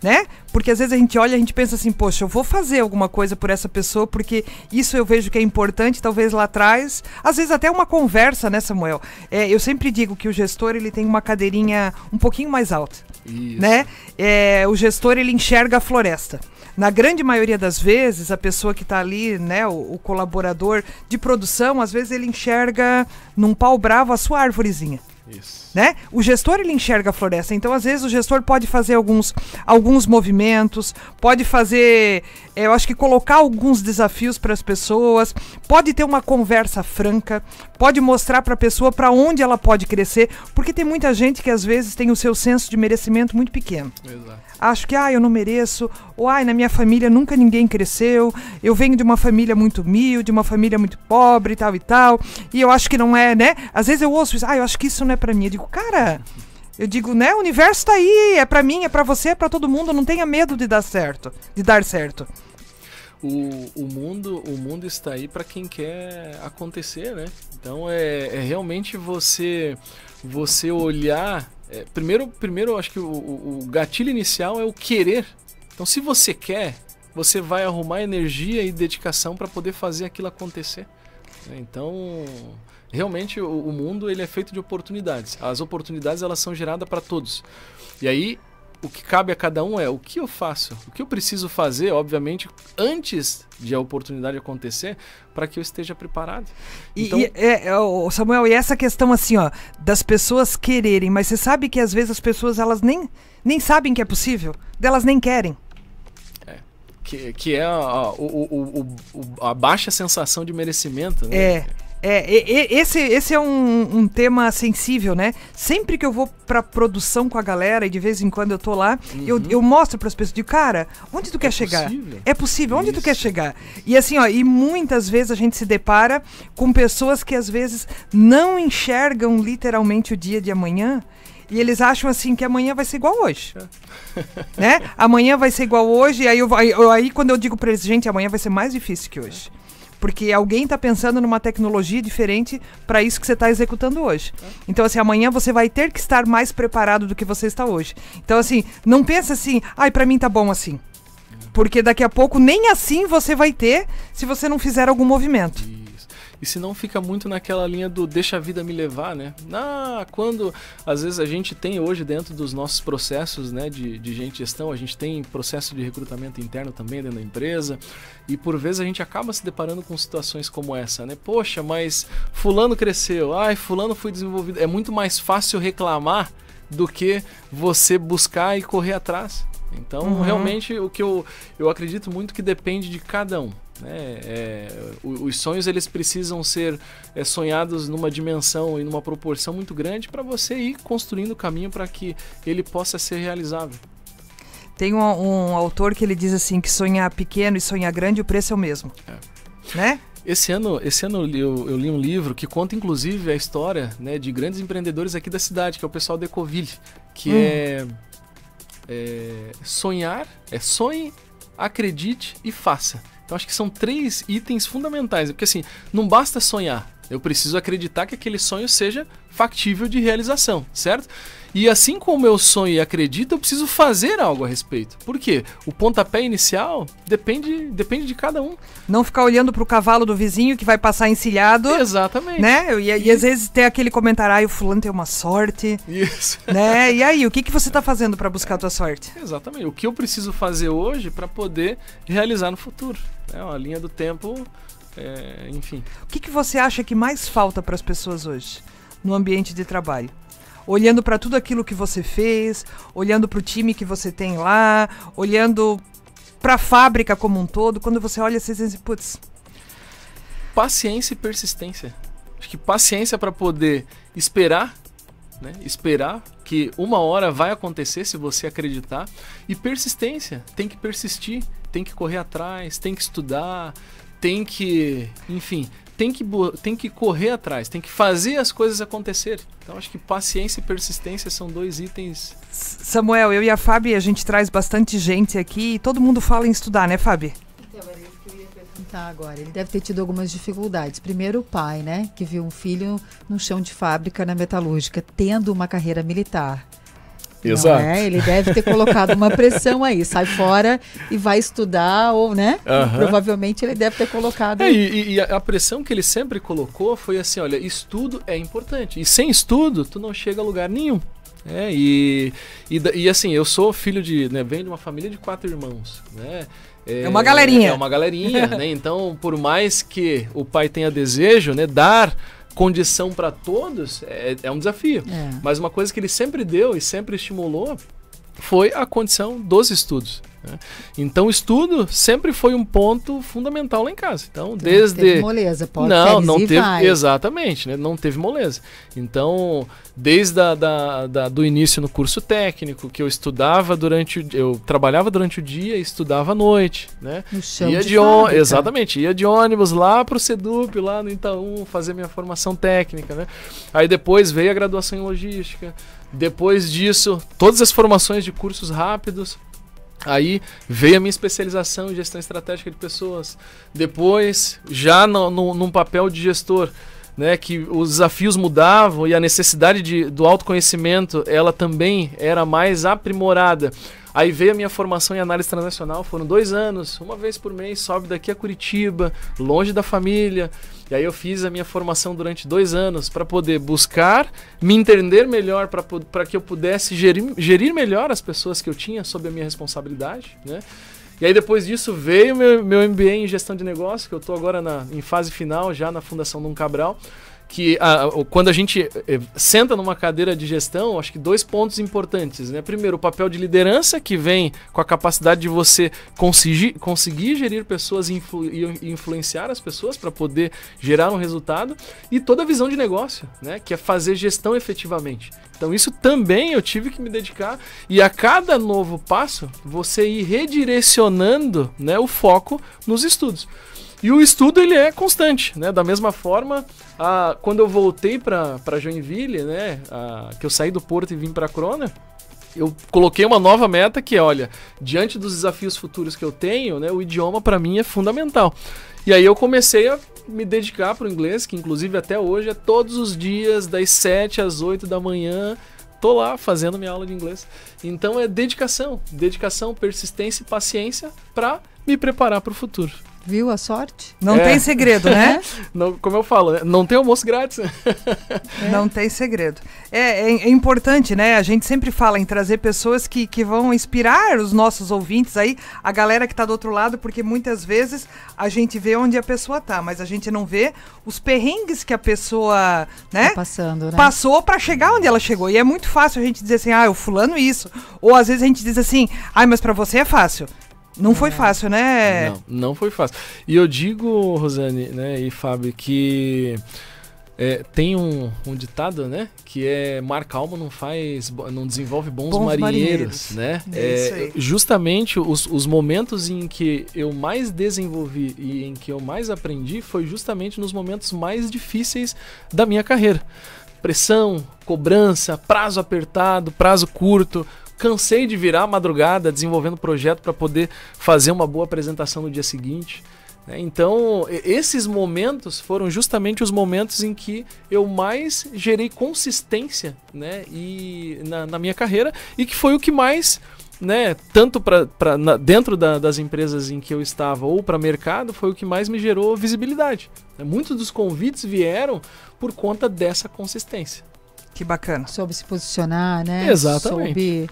né? Porque às vezes a gente olha e a gente pensa assim, poxa, eu vou fazer alguma coisa por essa pessoa porque isso eu vejo que é importante, talvez lá atrás, às vezes até uma conversa, né, Samuel? É, eu sempre digo que o gestor ele tem uma cadeirinha um pouquinho mais alta, Isso. né? É, o gestor ele enxerga a floresta. Na grande maioria das vezes, a pessoa que está ali, né, o, o colaborador de produção, às vezes ele enxerga num pau bravo a sua árvorezinha Isso. né? O gestor ele enxerga a floresta, então às vezes o gestor pode fazer alguns, alguns movimentos, pode fazer, eh, eu acho que colocar alguns desafios para as pessoas, pode ter uma conversa franca, pode mostrar para a pessoa para onde ela pode crescer, porque tem muita gente que às vezes tem o seu senso de merecimento muito pequeno Exato. Acho que ah, eu não mereço, ou ai, na minha família nunca ninguém cresceu, eu venho de uma família muito humilde, uma família muito pobre, tal e tal, e eu acho que não é, né? Às vezes eu ouço isso, ah, eu acho que isso não é pra mim. Eu digo, cara, eu digo, né, o universo tá aí, é pra mim, é pra você, é pra todo mundo, não tenha medo de dar certo, de dar certo. O, o, mundo, o mundo está aí para quem quer acontecer, né? Então é, é realmente você você olhar. É, primeiro, primeiro, eu acho que o, o- gatilho inicial é o querer. Então, se você quer, você vai arrumar energia e dedicação para poder fazer aquilo acontecer. né? Então, realmente o, o mundo ele é feito de oportunidades. As oportunidades elas são geradas para todos. E aí o que cabe a cada um é o que eu faço, o que eu preciso fazer, obviamente, antes de a oportunidade acontecer, para que eu esteja preparado. E, Então- e, é, é, Samuel, e essa questão assim, ó, das pessoas quererem, mas você sabe que às vezes as pessoas elas nem, nem sabem que é possível, delas nem querem. Que, que é a, a- o- o- o- a baixa sensação de merecimento. Né? É. É, e- e- esse, esse é um, um tema sensível, né? Sempre que eu vou pra produção com a galera, e de vez em quando eu tô lá, eu, eu mostro pras pessoas, digo, cara, onde tu quer chegar? possível. É possível, onde tu Isso. quer chegar? E assim, ó, e muitas vezes a gente se depara com pessoas que às vezes não enxergam literalmente o dia de amanhã. E eles acham assim que amanhã vai ser igual hoje. né? Amanhã vai ser igual hoje. E aí, eu, aí, aí quando eu digo pra eles, gente, amanhã vai ser mais difícil que hoje. Porque alguém está pensando numa tecnologia diferente para isso que você está executando hoje. Então, assim, amanhã você vai ter que estar mais preparado do que você está hoje. Então, assim, não pensa assim, ai, para mim tá bom assim. Porque daqui a pouco nem assim você vai ter se você não fizer algum movimento. E se não fica muito naquela linha do deixa a vida me levar, né? Ah, quando às vezes a gente tem hoje dentro dos nossos processos né, de, de gente gestão, a gente tem processo de recrutamento interno também dentro da empresa, e por vezes a gente acaba se deparando com situações como essa, né? Poxa, mas fulano cresceu, ai, fulano foi desenvolvido. É muito mais fácil reclamar do que você buscar e correr atrás. Então, Uhum. realmente, o que eu, eu acredito muito que depende de cada um. Né? É, os sonhos eles precisam ser é, sonhados numa dimensão e numa proporção muito grande para você ir construindo o caminho para que ele possa ser realizável. Tem um, um autor que ele diz assim que sonhar pequeno e sonhar grande, o preço é o mesmo. Né? Esse ano, esse ano eu, li- eu- eu li um livro que conta inclusive a história né, de grandes empreendedores aqui da cidade, que é o pessoal da Ecoville, que Hum. é, é sonhar, é sonhe, acredite e faça. Então acho que são três itens fundamentais, porque assim, não basta sonhar, eu preciso acreditar que aquele sonho seja factível de realização, certo? E assim como eu sonho e acredito, eu preciso fazer algo a respeito. Por quê? O pontapé inicial depende, depende de cada um. Não ficar olhando pro cavalo do vizinho que vai passar encilhado. Exatamente. Né? E, e às vezes tem aquele comentário, ai, o fulano tem uma sorte, Isso. né? E aí, o que, que você tá fazendo para buscar a tua sorte? Exatamente. O que eu preciso fazer hoje para poder realizar no futuro? É uma linha do tempo, é, enfim. O que, que você acha que mais falta para as pessoas hoje no ambiente de trabalho? Olhando para tudo aquilo que você fez, olhando para o time que você tem lá, olhando para a fábrica como um todo, quando você olha, você diz assim, putz, Paciência e persistência. Acho que paciência para poder esperar, né? Esperar que uma hora vai acontecer se você acreditar. E persistência. Tem que persistir, tem que correr atrás, tem que estudar, tem que, enfim, tem que, tem que correr atrás, tem que fazer as coisas acontecerem. Então acho que paciência e persistência são dois itens. Samuel, eu e a Fábio, a gente traz bastante gente aqui e todo mundo fala em estudar, né, Fábio? Então, era isso que eu tá agora. Ele deve ter tido algumas dificuldades. Primeiro, o pai, né? Que viu um filho no chão de fábrica na metalúrgica, tendo uma carreira militar. Exato. É? Ele deve ter colocado uma pressão aí, sai fora e vai estudar, ou, né? Provavelmente ele deve ter colocado. É, e, e a pressão que ele sempre colocou foi assim, olha, estudo é importante. E sem estudo, tu não chega a lugar nenhum. É, e, e, e assim, eu sou filho de, né, venho de uma família de quatro irmãos, né? É uma galerinha. É uma galerinha, né? Então, por mais que o pai tenha desejo, né, dar condição para todos é, é um desafio. É. Mas uma coisa que ele sempre deu e sempre estimulou foi a condição dos estudos. Né? Então, o estudo sempre foi um ponto fundamental lá em casa. Então, desde Teve moleza, pode não, não teve. vai. Exatamente, né? Não teve moleza. Então, desde a, da, da- do início no curso técnico, que eu estudava durante o eu trabalhava durante o dia e estudava à noite, né? No chão ia de de fábrica. exatamente, ia de ônibus lá pro Sedup, lá no Itaú, fazer minha formação técnica, né? Aí depois veio a graduação em logística. Depois disso, todas as formações de cursos rápidos. Aí veio a minha especialização em gestão estratégica de pessoas. Depois, já no, no- num papel de gestor, né, que os desafios mudavam e a necessidade de, do autoconhecimento ela também era mais aprimorada. Aí veio a minha formação em análise transacional, foram dois anos, uma vez por mês, sobe daqui a Curitiba, longe da família. E aí eu fiz a minha formação durante dois anos para poder buscar me entender melhor, para que eu pudesse gerir, gerir melhor as pessoas que eu tinha sob a minha responsabilidade, né? E aí depois disso veio meu, meu MBA em gestão de negócio, que eu estou agora na, em fase final, já na Fundação Dom Cabral, que ah, quando a gente eh, senta numa cadeira de gestão, acho que dois pontos importantes, né? Primeiro, o papel de liderança, que vem com a capacidade de você conseguir, conseguir gerir pessoas e, influ- e influenciar as pessoas para poder gerar um resultado, e toda a visão de negócio, né? Que é fazer gestão efetivamente. Então isso também eu tive que me dedicar e a cada novo passo você ir redirecionando né, o foco nos estudos. E o estudo ele é constante, né? Da mesma forma, a, quando eu voltei para Joinville, né? a- que eu saí do Porto e vim para Crona, eu coloquei uma nova meta que é, olha, diante dos desafios futuros que eu tenho, né, o idioma para mim é fundamental. E aí eu comecei a me dedicar para o inglês, que inclusive até hoje é todos os dias das 7 às 8 da manhã, tô lá fazendo minha aula de inglês. Então é dedicação, dedicação, persistência e paciência para me preparar para o futuro. Viu a sorte? Não É. tem segredo, né? Não, como eu falo, né, não tem almoço grátis. né? Não tem segredo. É, é- é importante, né? A gente sempre fala em trazer pessoas que, que vão inspirar os nossos ouvintes aí, a galera que tá do outro lado, porque muitas vezes a gente vê onde a pessoa tá, mas a gente não vê os perrengues que a pessoa, né? Tá passando, né? Passou pra chegar onde ela chegou. E é muito fácil a gente dizer assim, ah, o fulano isso. Ou às vezes a gente diz assim, ah, mas pra você é fácil. Não foi fácil, né? Não, não foi fácil. E eu digo, Rosane né, e Fábio, que é, tem um, um ditado, né? Que é mar calmo não faz, não desenvolve bons, Bons marinheiros, marinheiros. né? É aí. justamente os, os momentos em que eu mais desenvolvi e em que eu mais aprendi foi justamente nos momentos mais difíceis da minha carreira. Pressão, cobrança, prazo apertado, prazo curto. Cansei de virar madrugada desenvolvendo projeto para poder fazer uma boa apresentação no dia seguinte. né? Então, esses momentos foram justamente os momentos em que eu mais gerei consistência né, e na, na minha carreira e que foi o que mais, né, tanto na- dentro da- das empresas em que eu estava ou para mercado, foi o que mais me gerou visibilidade. né? Muitos dos convites vieram por conta dessa consistência. Que bacana. Soube se posicionar, né? Exatamente. Soube,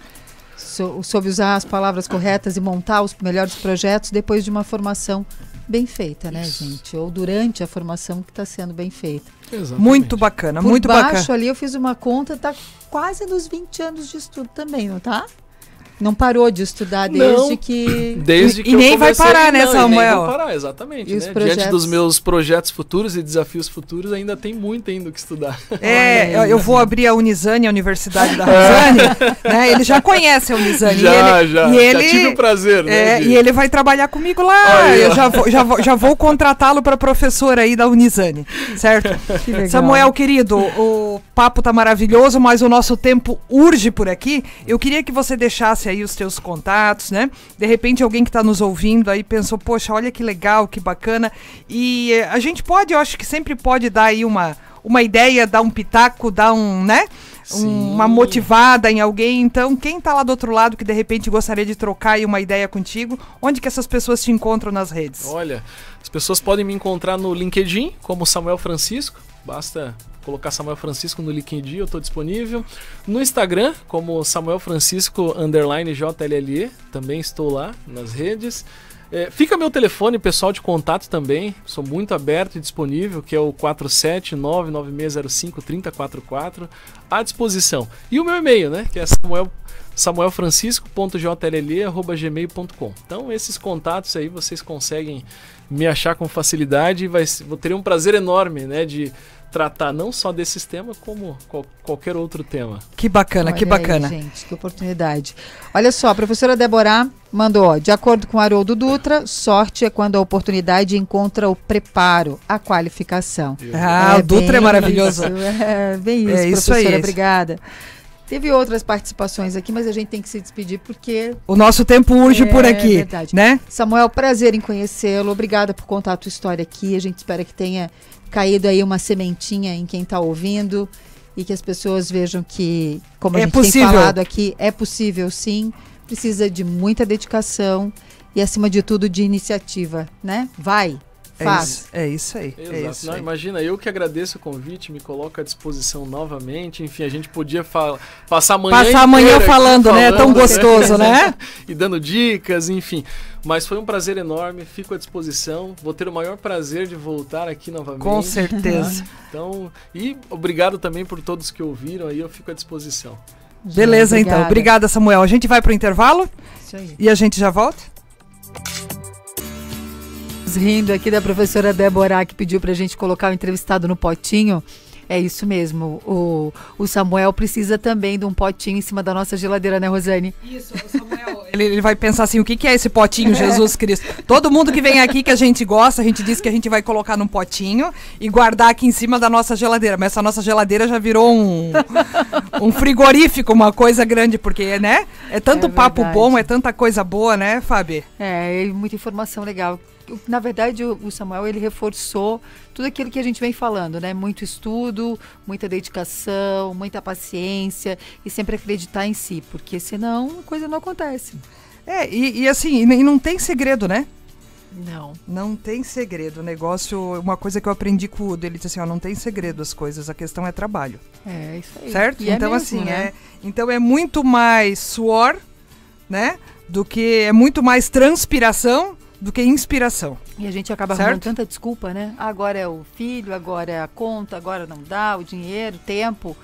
sou- soube usar as palavras corretas e montar os melhores projetos depois de uma formação bem feita, né, Isso. gente? Ou durante a formação que está sendo bem feita. Exatamente. Muito bacana, Por muito baixo bacana. ali eu fiz uma conta, tá quase nos 20 anos de estudo também, não tá? Não parou de estudar desde Não. que. Desde E- que e eu nem vai parar, né, não, e nem Samuel? vou parar, exatamente. E os né? projetos? Diante dos meus projetos futuros e desafios futuros, ainda tem muito ainda o que estudar. É, eu, eu vou abrir a Unisane, a Universidade da Rosane, né? Ele já conhece a Unisane. já, e ele, já. E ele, já tive o prazer, né? é, e ele vai trabalhar comigo lá. Aí, eu já vou, já vou, já vou contratá-lo para professor aí da Unisane, certo? Que legal. Samuel, querido, o papo tá maravilhoso, mas o nosso tempo urge por aqui. Eu queria que você deixasse aí os teus contatos, né? De repente alguém que está nos ouvindo aí pensou, poxa, olha que legal, que bacana. E eh, a gente pode, eu acho que sempre pode dar aí uma, uma ideia, dar um pitaco, dar um, né? Um, uma motivada em alguém. Então, quem está lá do outro lado que de repente gostaria de trocar uma ideia contigo, onde que essas pessoas te encontram nas redes? Olha, as pessoas podem me encontrar no LinkedIn como Samuel Francisco. Basta colocar Samuel Francisco no LinkedIn, eu estou disponível. No Instagram, como Samuel Francisco underline JLLE, também estou lá nas redes. É, fica meu telefone pessoal de contato também, sou muito aberto e disponível, que é o 47996053044, à disposição. E o meu e-mail, né, que é samuel samuelfrancisco.jlle.gmail.com. Então, esses contatos aí vocês conseguem me achar com facilidade e vai, vou ter um prazer enorme né, de tratar não só desses temas, como qual, qualquer outro tema. Que bacana, Olha que bacana. Aí, gente, que oportunidade. Olha só, a professora Débora mandou, ó, de acordo com Haroldo Dutra, sorte é quando a oportunidade encontra o preparo, a qualificação. Ah, é o Dutra é maravilhoso. Isso, é bem isso, É isso professora, aí. obrigada. Teve outras participações aqui, mas a gente tem que se despedir porque O nosso tempo urge É, por aqui, verdade. né? Samuel, prazer em conhecê-lo. Obrigada por contar a tua história aqui. A gente espera que tenha caído aí uma sementinha em quem está ouvindo e que as pessoas vejam que, como a É gente possível. tem falado aqui, é possível sim. Precisa de muita dedicação e, acima de tudo, de iniciativa, né? Vai, É faz. isso, é isso aí. É isso Não, aí. imagina, eu que agradeço o convite, me coloco à disposição novamente. Enfim, a gente podia fa- passar amanhã Passar amanhã aqui falando, né? Tão gostoso, né? e dando dicas, enfim. Mas foi um prazer enorme, fico à disposição. Vou ter o maior prazer de voltar aqui novamente. Com certeza. Então, e obrigado também por todos que ouviram aí, eu fico à disposição. Beleza, então. Obrigada. Samuel. A gente vai pro intervalo Isso aí. e a gente já volta? Rindo aqui da professora Débora, que pediu pra gente colocar o entrevistado no potinho. É isso mesmo. O, o Samuel precisa também de um potinho em cima da nossa geladeira, né, Rosane? Isso, Samuel. Ele, ele vai pensar assim: o que, que é esse potinho, Jesus Cristo? Todo mundo que vem aqui que a gente gosta, a gente diz que a gente vai colocar num potinho e guardar aqui em cima da nossa geladeira. Mas essa nossa geladeira já virou um, um frigorífico, uma coisa grande, porque, né? É tanto É papo bom, é tanta coisa boa, né, Fábio? É, e muita informação legal. Na verdade, o, Samuel ele reforçou tudo aquilo que a gente vem falando, né? Muito estudo, muita dedicação, muita paciência e sempre acreditar em si, porque senão a coisa não acontece. É, e, e assim, e não tem segredo, né? Não. Não tem segredo. O negócio, uma coisa que eu aprendi com o Udo, ele disse assim, ó, não tem segredo as coisas, a questão é trabalho. É isso aí. Certo? E é então, mesmo, assim, né? é, então é muito mais suor, né? Do que é muito mais transpiração do que inspiração. E a gente acaba Certo? tanta desculpa, né? Agora é o filho, agora é a conta, agora não dá, o dinheiro, o tempo.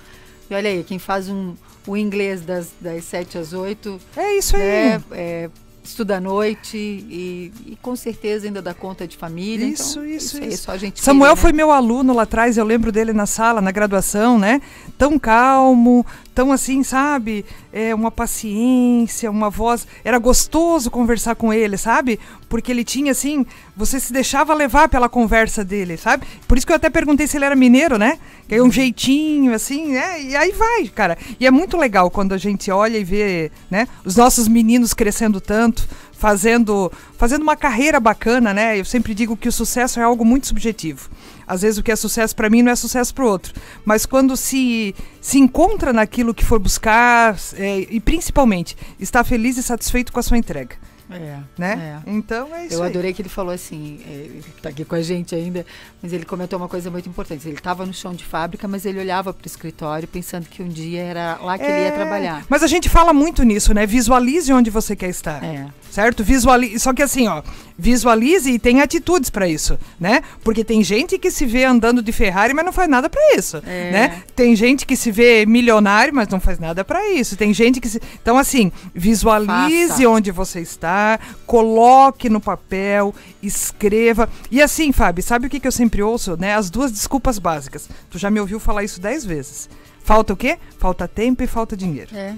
E olha aí, quem faz um, o inglês das, das 7 às 8, É isso aí. né? É, estuda à noite e, e com certeza ainda dá conta de família. Isso, então, isso, isso. a gente Samuel foi né? meu aluno lá atrás, eu lembro dele na sala, na graduação, né? Tão calmo, tão assim, sabe? É, uma paciência, uma voz. Era gostoso conversar com ele, sabe? Porque ele tinha, assim, você se deixava levar pela conversa dele, sabe? Por isso que eu até perguntei se ele era mineiro, né? Que é um jeitinho, assim, né? E aí vai, cara. E é muito legal quando a gente olha e vê, né? Os nossos meninos crescendo tanto, fazendo, fazendo uma carreira bacana, né? Eu sempre digo que o sucesso é algo muito subjetivo. Às vezes o que é sucesso para mim não é sucesso para o outro. Mas quando se, se encontra naquilo que for buscar é, e principalmente está feliz e satisfeito com a sua entrega, É, né? é. Então é isso Eu aí. adorei que ele falou assim, é, ele tá aqui com a gente ainda, mas ele comentou uma coisa muito importante. Ele estava no chão de fábrica, mas ele olhava para o escritório pensando que um dia era lá que ele ia É, trabalhar. Mas a gente fala muito nisso, né? Visualize onde você quer estar. É. Certo? Visualize. Só que assim, ó, visualize e tem atitudes para isso, né? Porque tem gente que se vê andando de Ferrari, mas não faz nada para isso, É. né? Tem gente que se vê milionário, mas não faz nada para isso. Tem gente que se Então assim, visualize Faça. onde você está, coloque no papel, escreva. E assim, Fábio, sabe o que, que eu sempre ouço, né? As duas desculpas básicas. Tu já me ouviu falar isso dez vezes. Falta o quê? Falta tempo e falta dinheiro. É.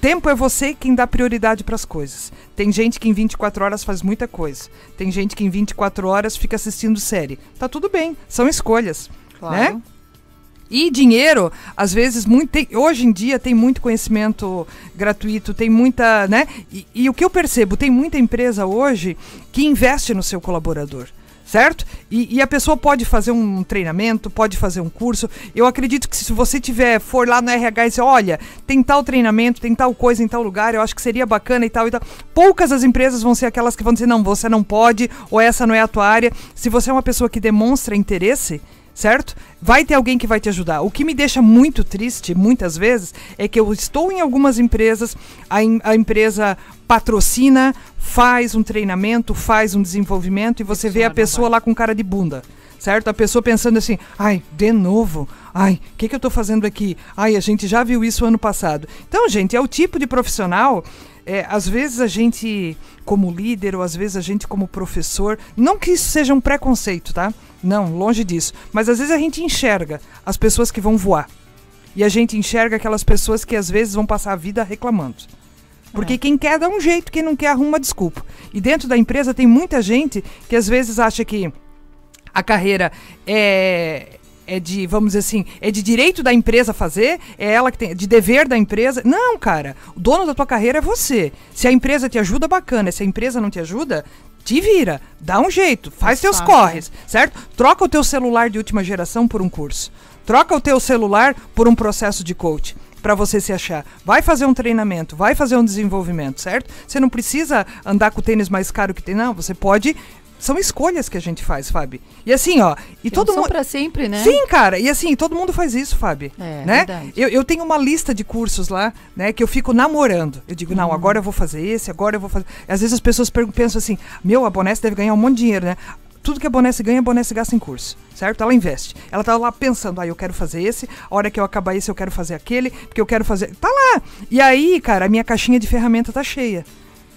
Tempo é você quem dá prioridade para as coisas. Tem gente que em 24 horas faz muita coisa. Tem gente que em 24 horas fica assistindo série. Tá tudo bem, são escolhas, Claro. né? E dinheiro, às vezes, muito, tem, hoje em dia tem muito conhecimento gratuito, tem muita, né? E, e o que eu percebo, tem muita empresa hoje que investe no seu colaborador certo? E, e, a pessoa pode fazer um treinamento, pode fazer um curso. Eu acredito que se você tiver, for lá no RH e dizer, olha, tem tal treinamento, tem tal coisa em tal lugar, eu acho que seria bacana e tal e tal. Poucas as empresas vão ser aquelas que vão dizer, não, você não pode, ou essa não é a tua área. Se você é uma pessoa que demonstra interesse, certo? Vai ter alguém que vai te ajudar. O que me deixa muito triste, muitas vezes, é que eu estou em algumas empresas, a, a empresa patrocina, faz um treinamento, faz um desenvolvimento e você vê a pessoa lá com cara de bunda. Certo? A pessoa pensando assim, ai, de novo, ai, o que, que eu estou fazendo aqui? Ai, a gente já viu isso ano passado. Então, gente, é o tipo de profissional é, às vezes a gente, como líder, ou às vezes a gente, como professor, não que isso seja um preconceito, tá? Não, longe disso. Mas às vezes a gente enxerga as pessoas que vão voar. E a gente enxerga aquelas pessoas que às vezes vão passar a vida reclamando. Porque é. quem quer dá um jeito, quem não quer arruma uma desculpa. E dentro da empresa tem muita gente que às vezes acha que a carreira é, é de, vamos dizer assim, é de direito da empresa fazer, é ela que tem, de dever da empresa. Não, cara, o dono da tua carreira é você. Se a empresa te ajuda, bacana. Se a empresa não te ajuda, te vira, dá um jeito, faz teus corres, certo? Troca o teu celular de última geração por um curso. Troca o teu celular por um processo de coach para você se achar. Vai fazer um treinamento, vai fazer um desenvolvimento, certo? Você não precisa andar com o tênis mais caro que tem, não. Você pode são escolhas que a gente faz, Fábio. E assim, ó, e que todo mundo para sempre, né? Sim, cara. E assim, todo mundo faz isso, Fábio. É, né? verdade. Eu, eu tenho uma lista de cursos lá, né, que eu fico namorando. Eu digo, não, uhum. agora eu vou fazer esse, agora eu vou fazer. Às vezes as pessoas pensam assim: "Meu, a Bonesse deve ganhar um monte de dinheiro, né?" tudo que a Bonesse ganha, a Bonesse gasta em curso, certo? Ela investe. Ela tá lá pensando, ah, eu quero fazer esse, a hora que eu acabar esse, eu quero fazer aquele, porque eu quero fazer. Tá lá! E aí, cara, a minha caixinha de ferramenta tá cheia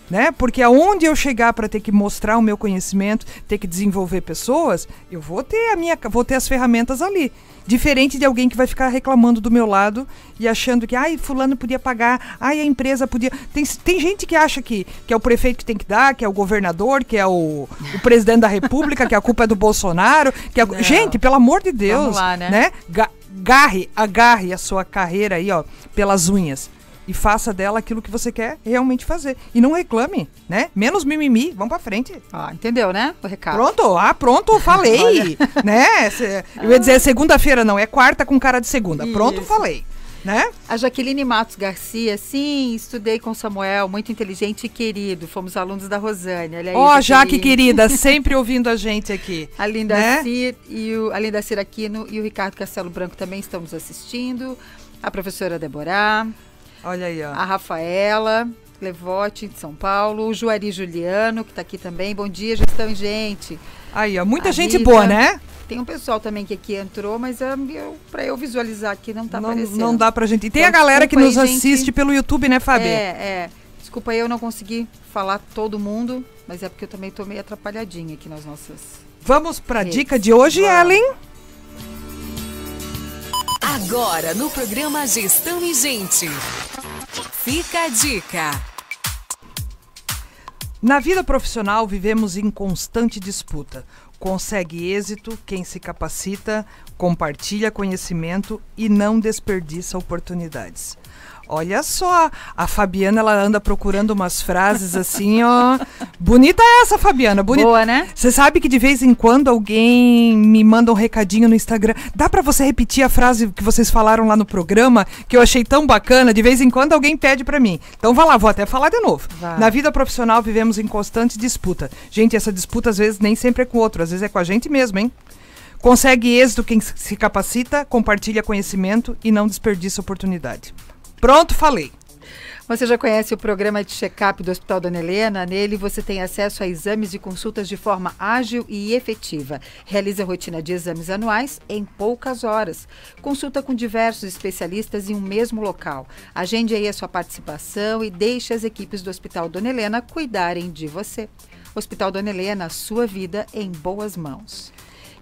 né? Porque aonde eu chegar para ter que mostrar o meu conhecimento, ter que desenvolver pessoas, eu vou ter a minha, vou ter as ferramentas ali. Diferente de alguém que vai ficar reclamando do meu lado e achando que, ai, fulano podia pagar, ai, a empresa podia. Tem, tem gente que acha que, que é o prefeito que tem que dar, que é o governador, que é o, o presidente da república, que a culpa é do Bolsonaro. Que é... Gente, pelo amor de Deus, Vamos lá, né? né? Garre, agarre a sua carreira aí, ó, pelas unhas e faça dela aquilo que você quer realmente fazer. E não reclame, né? Menos mimimi, vamos pra frente. Ah, entendeu, né? O recado. Pronto, ah, pronto, falei. né? Eu ia dizer segunda-feira, não, é quarta com cara de segunda. Isso. Pronto, falei. Né? A Jaqueline Matos Garcia, sim, estudei com Samuel, muito inteligente e querido. Fomos alunos da Rosane. Ó, oh, Jaque querida, sempre ouvindo a gente aqui. A Linda né? Cir e o, a Linda Cir Aquino e o Ricardo Castelo Branco também estão nos assistindo. A professora Deborah. Olha aí, ó. A Rafaela Levote, de São Paulo. O Juari Juliano, que está aqui também. Bom dia, gestão e gente. Aí, ó. Muita a gente Rita. boa, né? Tem um pessoal também que aqui entrou, mas uh, eu, pra eu visualizar aqui não tá não, aparecendo. Não dá pra gente. E tem então, a galera que nos aí, assiste gente... pelo YouTube, né, Fábio? É, é. Desculpa aí, eu não consegui falar todo mundo, mas é porque eu também tô meio atrapalhadinha aqui nas nossas. Vamos pra redes. dica de hoje, Vamos. Ellen? Agora no programa Gestão e Gente. Fica a dica. Na vida profissional vivemos em constante disputa. Consegue êxito quem se capacita, compartilha conhecimento e não desperdiça oportunidades. Olha só, a Fabiana ela anda procurando umas frases assim, ó. Bonita essa, Fabiana. Bonita. Boa, né? Você sabe que de vez em quando alguém me manda um recadinho no Instagram. Dá para você repetir a frase que vocês falaram lá no programa, que eu achei tão bacana? De vez em quando alguém pede para mim. Então vá lá, vou até falar de novo. Vai. Na vida profissional vivemos em constante disputa. Gente, essa disputa às vezes nem sempre é com o outro, às vezes é com a gente mesmo, hein? Consegue êxito quem se capacita, compartilha conhecimento e não desperdiça oportunidade. Pronto, falei. Você já conhece o programa de check-up do Hospital Dona Helena? Nele você tem acesso a exames e consultas de forma ágil e efetiva. Realiza rotina de exames anuais em poucas horas. Consulta com diversos especialistas em um mesmo local. Agende aí a sua participação e deixe as equipes do Hospital Dona Helena cuidarem de você. Hospital Dona Helena, sua vida em boas mãos.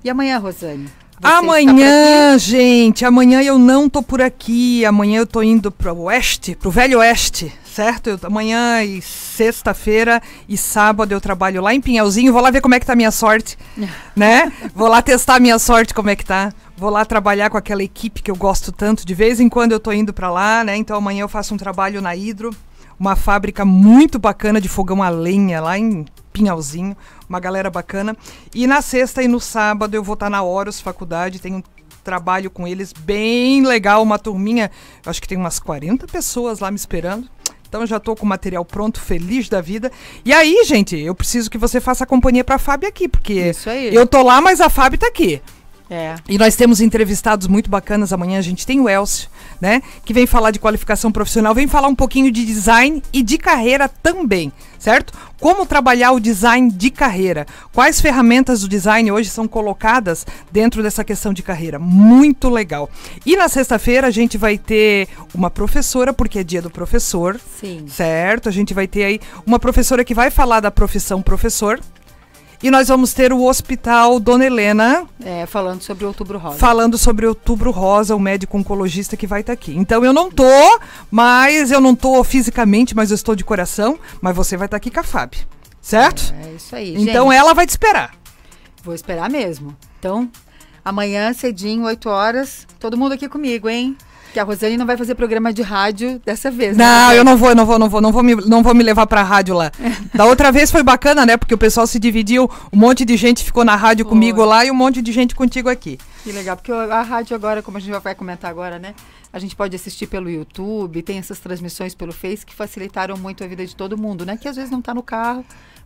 E amanhã, Rosane? Amanhã, gente, amanhã eu não tô por aqui. Amanhã eu tô indo pro oeste, pro velho oeste, certo? Eu, amanhã e sexta-feira e sábado eu trabalho lá em Pinhalzinho. Vou lá ver como é que tá a minha sorte, né? Vou lá testar a minha sorte, como é que tá. Vou lá trabalhar com aquela equipe que eu gosto tanto. De vez em quando eu tô indo para lá, né? Então amanhã eu faço um trabalho na Hidro, uma fábrica muito bacana de fogão a lenha lá em Pinhalzinho, uma galera bacana. E na sexta e no sábado eu vou estar tá na Horus Faculdade, tem um trabalho com eles bem legal, uma turminha, acho que tem umas 40 pessoas lá me esperando. Então já tô com o material pronto, feliz da vida. E aí, gente, eu preciso que você faça companhia para a Fábio aqui, porque eu tô lá, mas a Fábio tá aqui. É. E nós temos entrevistados muito bacanas amanhã. A gente tem o Elcio, né? Que vem falar de qualificação profissional, vem falar um pouquinho de design e de carreira também, certo? Como trabalhar o design de carreira? Quais ferramentas do design hoje são colocadas dentro dessa questão de carreira? Muito legal. E na sexta-feira a gente vai ter uma professora, porque é dia do professor. Sim. Certo? A gente vai ter aí uma professora que vai falar da profissão professor, e nós vamos ter o Hospital Dona Helena. É, falando sobre Outubro Rosa. Falando sobre Outubro Rosa, o médico oncologista que vai estar tá aqui. Então eu não tô, mas eu não tô fisicamente, mas eu estou de coração. Mas você vai estar tá aqui com a Fábio. Certo? É isso aí. Então gente, ela vai te esperar. Vou esperar mesmo. Então, amanhã, cedinho, 8 horas, todo mundo aqui comigo, hein? Que a Rosane não vai fazer programa de rádio dessa vez. Né? Não, né? eu não vou, não vou, não vou, não vou me, não vou me levar pra rádio lá. da outra vez foi bacana, né? Porque o pessoal se dividiu, um monte de gente ficou na rádio comigo lá e um monte de gente contigo aqui. Que legal, porque a rádio agora, como a gente vai comentar agora, né? A gente pode assistir pelo YouTube, tem essas transmissões pelo Face que facilitaram muito a vida de todo mundo, né? Que às vezes não está no carro,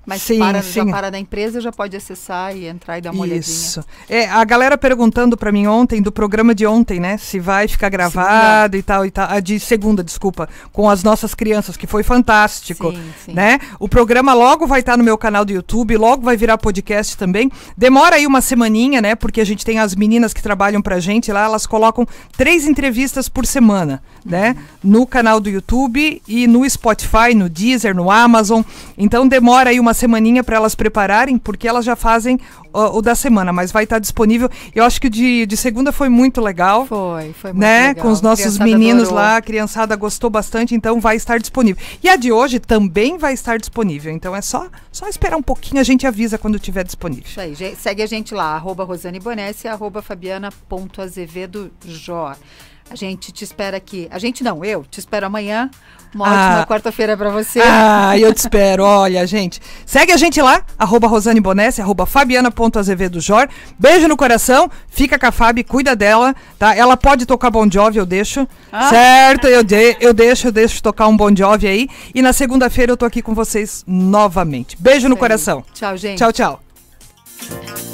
mas sim, para, sim. já para da empresa, já pode acessar e entrar e dar uma Isso. olhadinha. É, a galera perguntando para mim ontem, do programa de ontem, né? Se vai ficar gravado segunda. e tal e tal. Ah, de segunda, desculpa. Com as nossas crianças, que foi fantástico. Sim, sim. Né? O programa logo vai estar tá no meu canal do YouTube, logo vai virar podcast também. Demora aí uma semaninha, né? Porque a gente tem as meninas que trabalham pra gente lá, elas colocam três entrevistas por semana, né? No canal do YouTube e no Spotify, no Deezer, no Amazon. Então demora aí uma semaninha para elas prepararem, porque elas já fazem o, o da semana, mas vai estar tá disponível. Eu acho que de, de segunda foi muito legal. Foi, foi muito né? legal. Com os nossos meninos adorou. lá, a criançada gostou bastante, então vai estar disponível. E a de hoje também vai estar disponível. Então é só, só esperar um pouquinho, a gente avisa quando estiver disponível. Isso aí, segue a gente lá, arroba Rosane Bonesse, arroba Fabiana.azevedo A gente te espera aqui. A gente não, eu te espero amanhã uma ah, ótima quarta-feira para você. Ah, eu te espero. Olha, gente. Segue a gente lá, arroba Rosane Bonesse, arroba Fabiana.azevedo Jor. Beijo no coração. Fica com a Fabi, cuida dela, tá? Ela pode tocar Bon Jovi, eu deixo. Ah. Certo? Eu, de, eu deixo, eu deixo tocar um Bon Jovi aí. E na segunda-feira eu tô aqui com vocês novamente. Beijo no coração. Tchau, gente. Tchau, tchau.